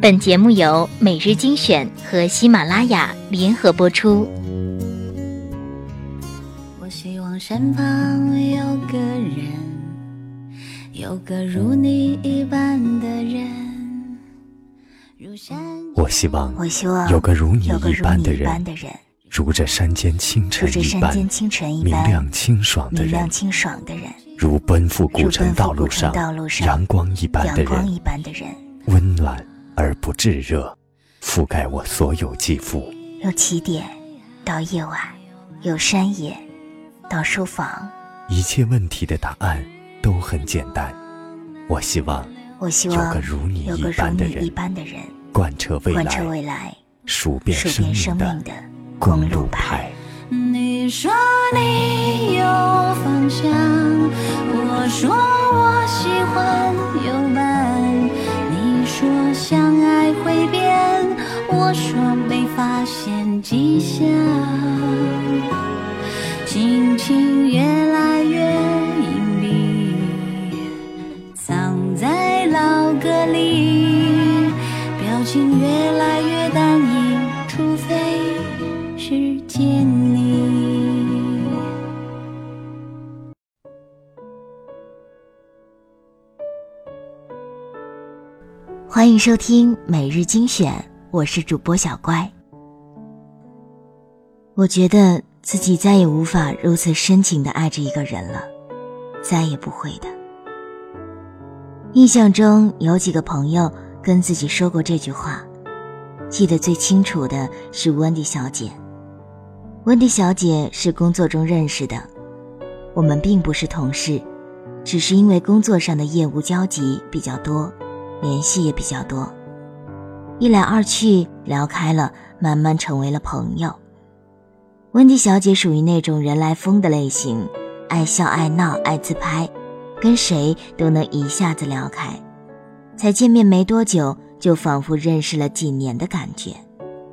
本节目由每日精选和喜马拉雅联合播出。我希望身旁有个人，有个如你一般的人。我希望，我希望有个如你一般的人，如这山间清晨一般明亮清爽的人，如奔赴古城道路上阳光一般的人，温暖而不炙热，覆盖我所有肌肤。由起点到夜晚，由山野到书房，一切问题的答案都很简单。我希望，我希望有个如你一般的人，贯彻未来，数遍生命的公路牌。你说你有方向，我说我喜欢有伴。说相爱会变，我说没发现迹象。心情越来越隐蔽，藏在老歌里，表情越来越单一，除非是欢迎收听每日精选，我是主播小乖。我觉得自己再也无法如此深情的爱着一个人了，再也不会的。印象中有几个朋友跟自己说过这句话，记得最清楚的是温迪小姐。温迪小姐是工作中认识的，我们并不是同事，只是因为工作上的业务交集比较多。联系也比较多，一来二去聊开了，慢慢成为了朋友。温迪小姐属于那种人来疯的类型，爱笑爱闹爱自拍，跟谁都能一下子聊开。才见面没多久，就仿佛认识了几年的感觉。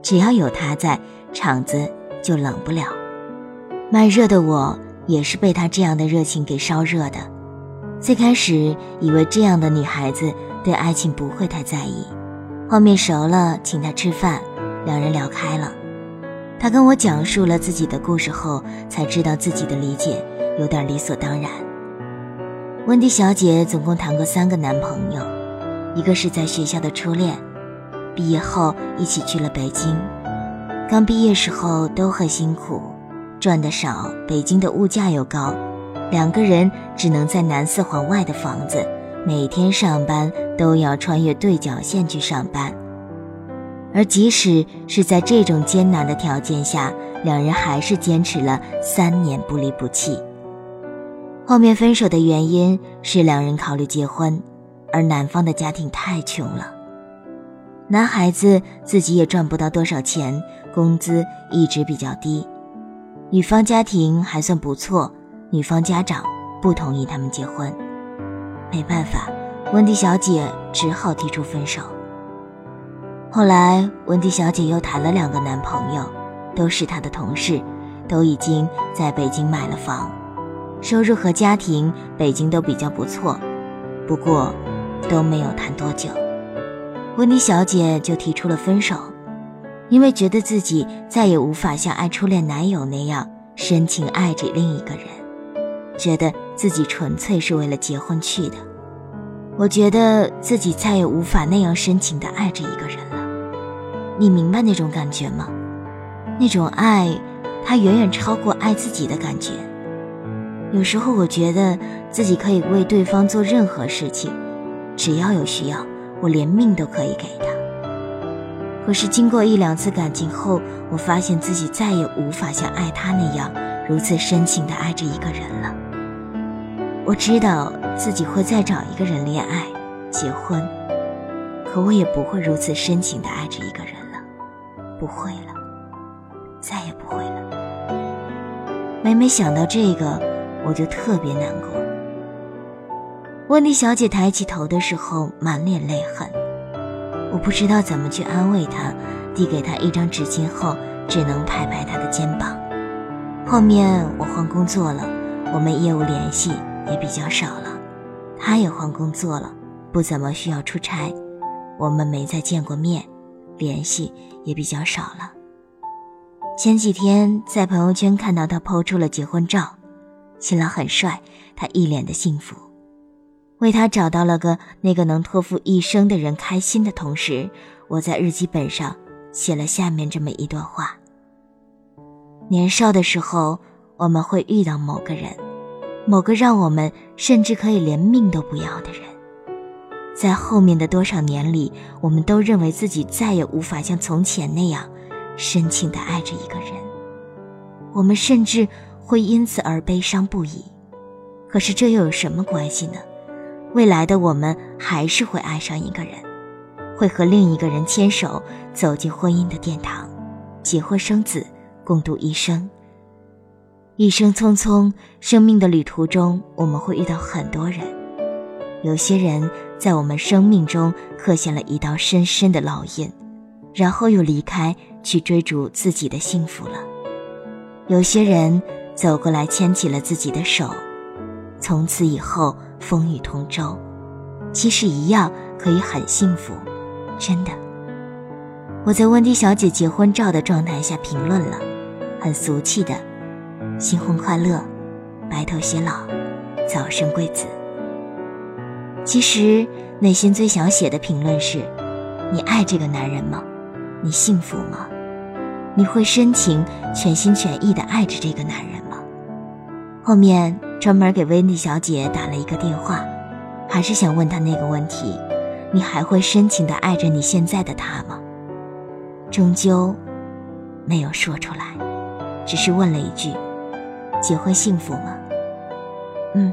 只要有她在，场子就冷不了。慢热的我也是被她这样的热情给烧热的。最开始以为这样的女孩子。对爱情不会太在意，后面熟了，请他吃饭，两人聊开了。他跟我讲述了自己的故事后，才知道自己的理解有点理所当然。温迪小姐总共谈过三个男朋友，一个是在学校的初恋，毕业后一起去了北京。刚毕业时候都很辛苦，赚的少，北京的物价又高，两个人只能在南四环外的房子。每天上班都要穿越对角线去上班，而即使是在这种艰难的条件下，两人还是坚持了三年不离不弃。后面分手的原因是两人考虑结婚，而男方的家庭太穷了，男孩子自己也赚不到多少钱，工资一直比较低，女方家庭还算不错，女方家长不同意他们结婚。没办法，温迪小姐只好提出分手。后来，温迪小姐又谈了两个男朋友，都是她的同事，都已经在北京买了房，收入和家庭北京都比较不错，不过都没有谈多久，温迪小姐就提出了分手，因为觉得自己再也无法像爱初恋男友那样深情爱着另一个人。觉得自己纯粹是为了结婚去的，我觉得自己再也无法那样深情的爱着一个人了。你明白那种感觉吗？那种爱，它远远超过爱自己的感觉。有时候我觉得自己可以为对方做任何事情，只要有需要，我连命都可以给他。可是经过一两次感情后，我发现自己再也无法像爱他那样如此深情的爱着一个人了。我知道自己会再找一个人恋爱、结婚，可我也不会如此深情的爱着一个人了，不会了，再也不会了。每每想到这个，我就特别难过。温蒂小姐抬起头的时候，满脸泪痕，我不知道怎么去安慰她，递给她一张纸巾后，只能拍拍她的肩膀。后面我换工作了，我们业务联系。也比较少了，他也换工作了，不怎么需要出差，我们没再见过面，联系也比较少了。前几天在朋友圈看到他抛出了结婚照，新郎很帅，他一脸的幸福，为他找到了个那个能托付一生的人开心的同时，我在日记本上写了下面这么一段话：年少的时候，我们会遇到某个人。某个让我们甚至可以连命都不要的人，在后面的多少年里，我们都认为自己再也无法像从前那样深情地爱着一个人，我们甚至会因此而悲伤不已。可是这又有什么关系呢？未来的我们还是会爱上一个人，会和另一个人牵手走进婚姻的殿堂，结婚生子，共度一生。一生匆匆，生命的旅途中，我们会遇到很多人。有些人在我们生命中刻下了一道深深的烙印，然后又离开，去追逐自己的幸福了。有些人走过来牵起了自己的手，从此以后风雨同舟，其实一样可以很幸福，真的。我在温迪小姐结婚照的状态下评论了，很俗气的。新婚快乐，白头偕老，早生贵子。其实内心最想写的评论是：你爱这个男人吗？你幸福吗？你会深情、全心全意的爱着这个男人吗？后面专门给温蒂小姐打了一个电话，还是想问她那个问题：你还会深情的爱着你现在的他吗？终究没有说出来，只是问了一句。结婚幸福吗？嗯，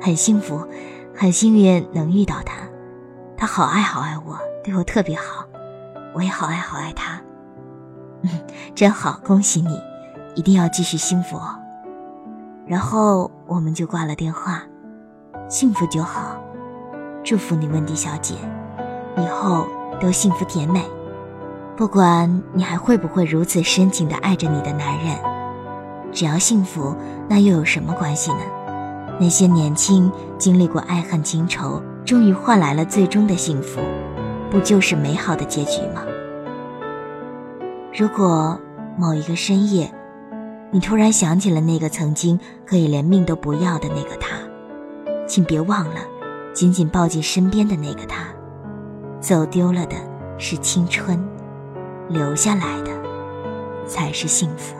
很幸福，很幸运能遇到他，他好爱好爱我，对我特别好，我也好爱好爱他。嗯，真好，恭喜你，一定要继续幸福哦。然后我们就挂了电话，幸福就好，祝福你，温迪小姐，以后都幸福甜美。不管你还会不会如此深情的爱着你的男人。只要幸福，那又有什么关系呢？那些年轻经历过爱恨情仇，终于换来了最终的幸福，不就是美好的结局吗？如果某一个深夜，你突然想起了那个曾经可以连命都不要的那个他，请别忘了，紧紧抱紧身边的那个他。走丢了的是青春，留下来的才是幸福。